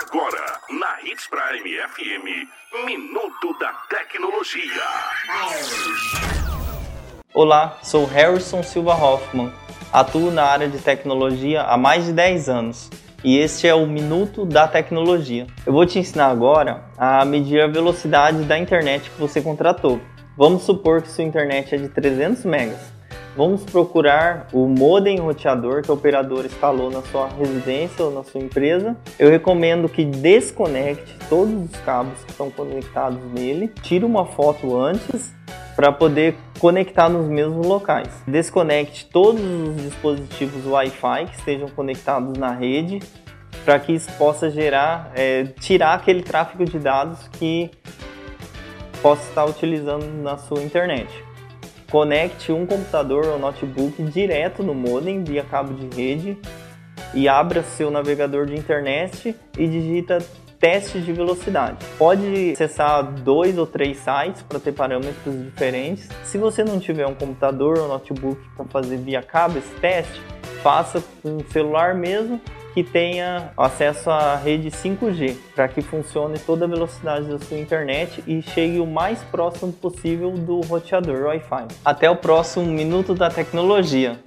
Agora, na Hits Prime FM, Minuto da Tecnologia. Olá, sou Harrison Silva Hoffman. Atuo na área de tecnologia há mais de 10 anos e este é o Minuto da Tecnologia. Eu vou te ensinar agora a medir a velocidade da internet que você contratou. Vamos supor que sua internet é de 300 megas. Vamos procurar o modem roteador que o operador instalou na sua residência ou na sua empresa. Eu recomendo que desconecte todos os cabos que estão conectados nele, tire uma foto antes para poder conectar nos mesmos locais. Desconecte todos os dispositivos Wi-Fi que estejam conectados na rede para que isso possa gerar, é, tirar aquele tráfego de dados que possa estar utilizando na sua internet. Conecte um computador ou notebook direto no modem via cabo de rede e abra seu navegador de internet e digita teste de velocidade. Pode acessar dois ou três sites para ter parâmetros diferentes. Se você não tiver um computador ou notebook para fazer via cabo esse teste, faça com o celular mesmo que tenha acesso à rede 5G, para que funcione toda a velocidade da sua internet e chegue o mais próximo possível do roteador Wi-Fi. Até o próximo Minuto da Tecnologia.